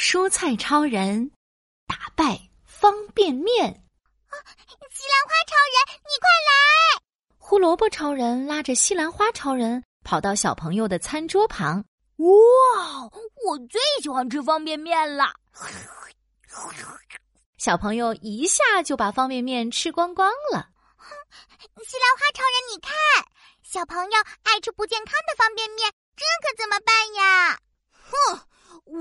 蔬菜超人打败方便面。啊西兰花超人，你快来！胡萝卜超人拉着西兰花超人跑到小朋友的餐桌旁。哇，我最喜欢吃方便面了！小朋友一下就把方便面吃光光了。西兰花超人，你看，小朋友爱吃不健康的方便面，这可怎么办呀？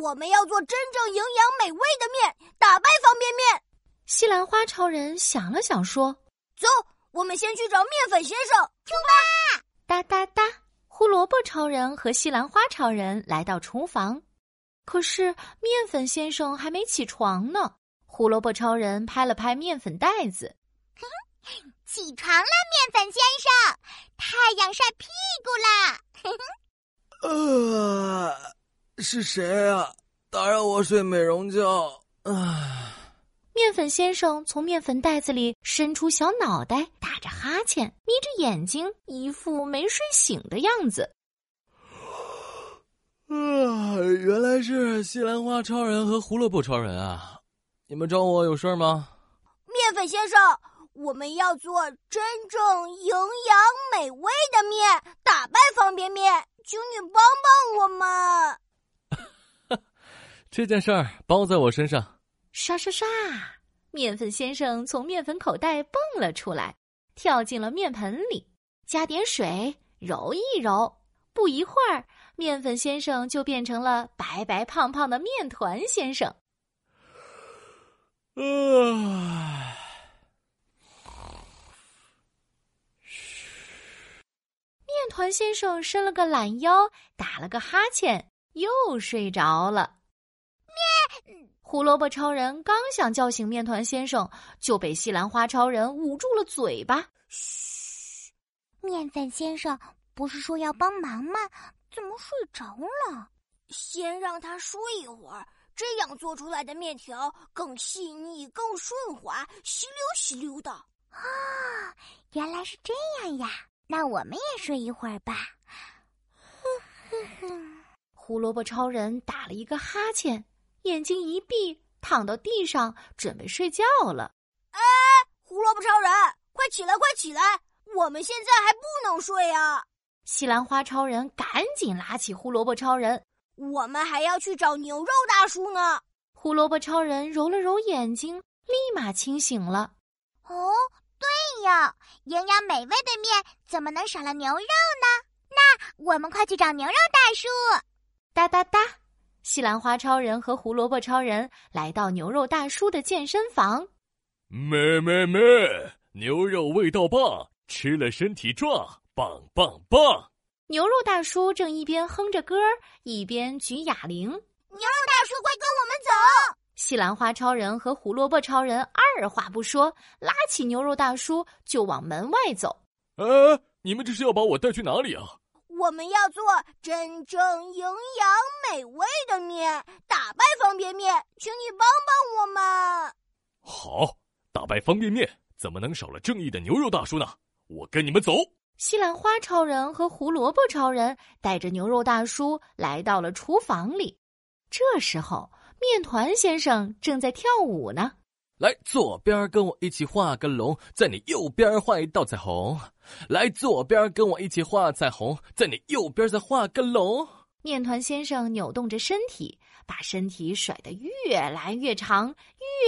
哼！我们要做真正营养美味的面，打败方便面。西兰花超人想了想，说：“走，我们先去找面粉先生。”出发！哒哒哒！胡萝卜超人和西兰花超人来到厨房，可是面粉先生还没起床呢。胡萝卜超人拍了拍面粉袋子：“起床了，面粉先生，太阳晒屁股啦！” 呃。是谁啊？打扰我睡美容觉啊！面粉先生从面粉袋子里伸出小脑袋，打着哈欠，眯着眼睛，一副没睡醒的样子。啊，原来是西兰花超人和胡萝卜超人啊！你们找我有事吗？面粉先生，我们要做真正营养美味的面，打败方便面，请你帮帮我们。这件事儿包在我身上。刷刷刷，面粉先生从面粉口袋蹦了出来，跳进了面盆里，加点水揉一揉。不一会儿，面粉先生就变成了白白胖胖的面团先生。啊！面团先生伸了个懒腰，打了个哈欠，又睡着了。胡萝卜超人刚想叫醒面团先生，就被西兰花超人捂住了嘴巴。嘘，面粉先生不是说要帮忙吗？怎么睡着了？先让他睡一会儿，这样做出来的面条更细腻、更顺滑，吸溜吸溜的。啊，原来是这样呀！那我们也睡一会儿吧。哼哼哼，胡萝卜超人打了一个哈欠。眼睛一闭，躺到地上准备睡觉了。哎，胡萝卜超人，快起来，快起来！我们现在还不能睡啊！西兰花超人赶紧拉起胡萝卜超人，我们还要去找牛肉大叔呢。胡萝卜超人揉了揉眼睛，立马清醒了。哦，对呀，营养美味的面怎么能少了牛肉呢？那我们快去找牛肉大叔！哒哒哒。西兰花超人和胡萝卜超人来到牛肉大叔的健身房。咩咩咩，牛肉味道棒，吃了身体壮，棒棒棒！牛肉大叔正一边哼着歌儿，一边举哑铃。牛肉大叔，快跟我们走！西兰花超人和胡萝卜超人二话不说，拉起牛肉大叔就往门外走。哎，你们这是要把我带去哪里啊？我们要做真正营养美味的面，打败方便面，请你帮帮我们。好，打败方便面怎么能少了正义的牛肉大叔呢？我跟你们走。西兰花超人和胡萝卜超人带着牛肉大叔来到了厨房里。这时候，面团先生正在跳舞呢。来，左边跟我一起画个龙，在你右边画一道彩虹。来，左边跟我一起画彩虹，在你右边再画个龙。面团先生扭动着身体，把身体甩得越来越长，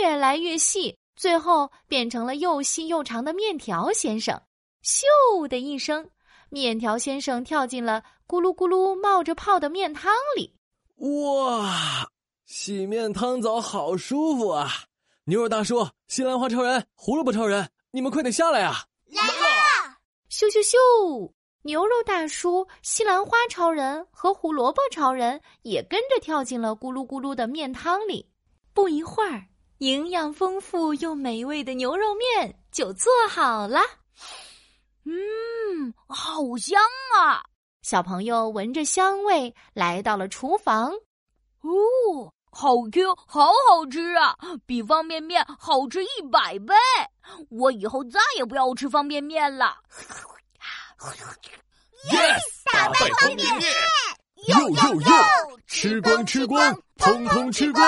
越来越细，最后变成了又细又长的面条先生。咻的一声，面条先生跳进了咕噜咕噜冒着泡的面汤里。哇，洗面汤澡好舒服啊！牛肉大叔、西兰花超人、胡萝卜超人，你们快点下来啊！来了！咻咻咻！牛肉大叔、西兰花超人和胡萝卜超人也跟着跳进了咕噜咕噜的面汤里。不一会儿，营养丰富又美味的牛肉面就做好了。嗯，好香啊！小朋友闻着香味来到了厨房。哦。好 Q，好好吃啊！比方便面好吃一百倍。我以后再也不要吃方便面了。Yes，打败方便面！又又又！吃光吃光，通通吃光！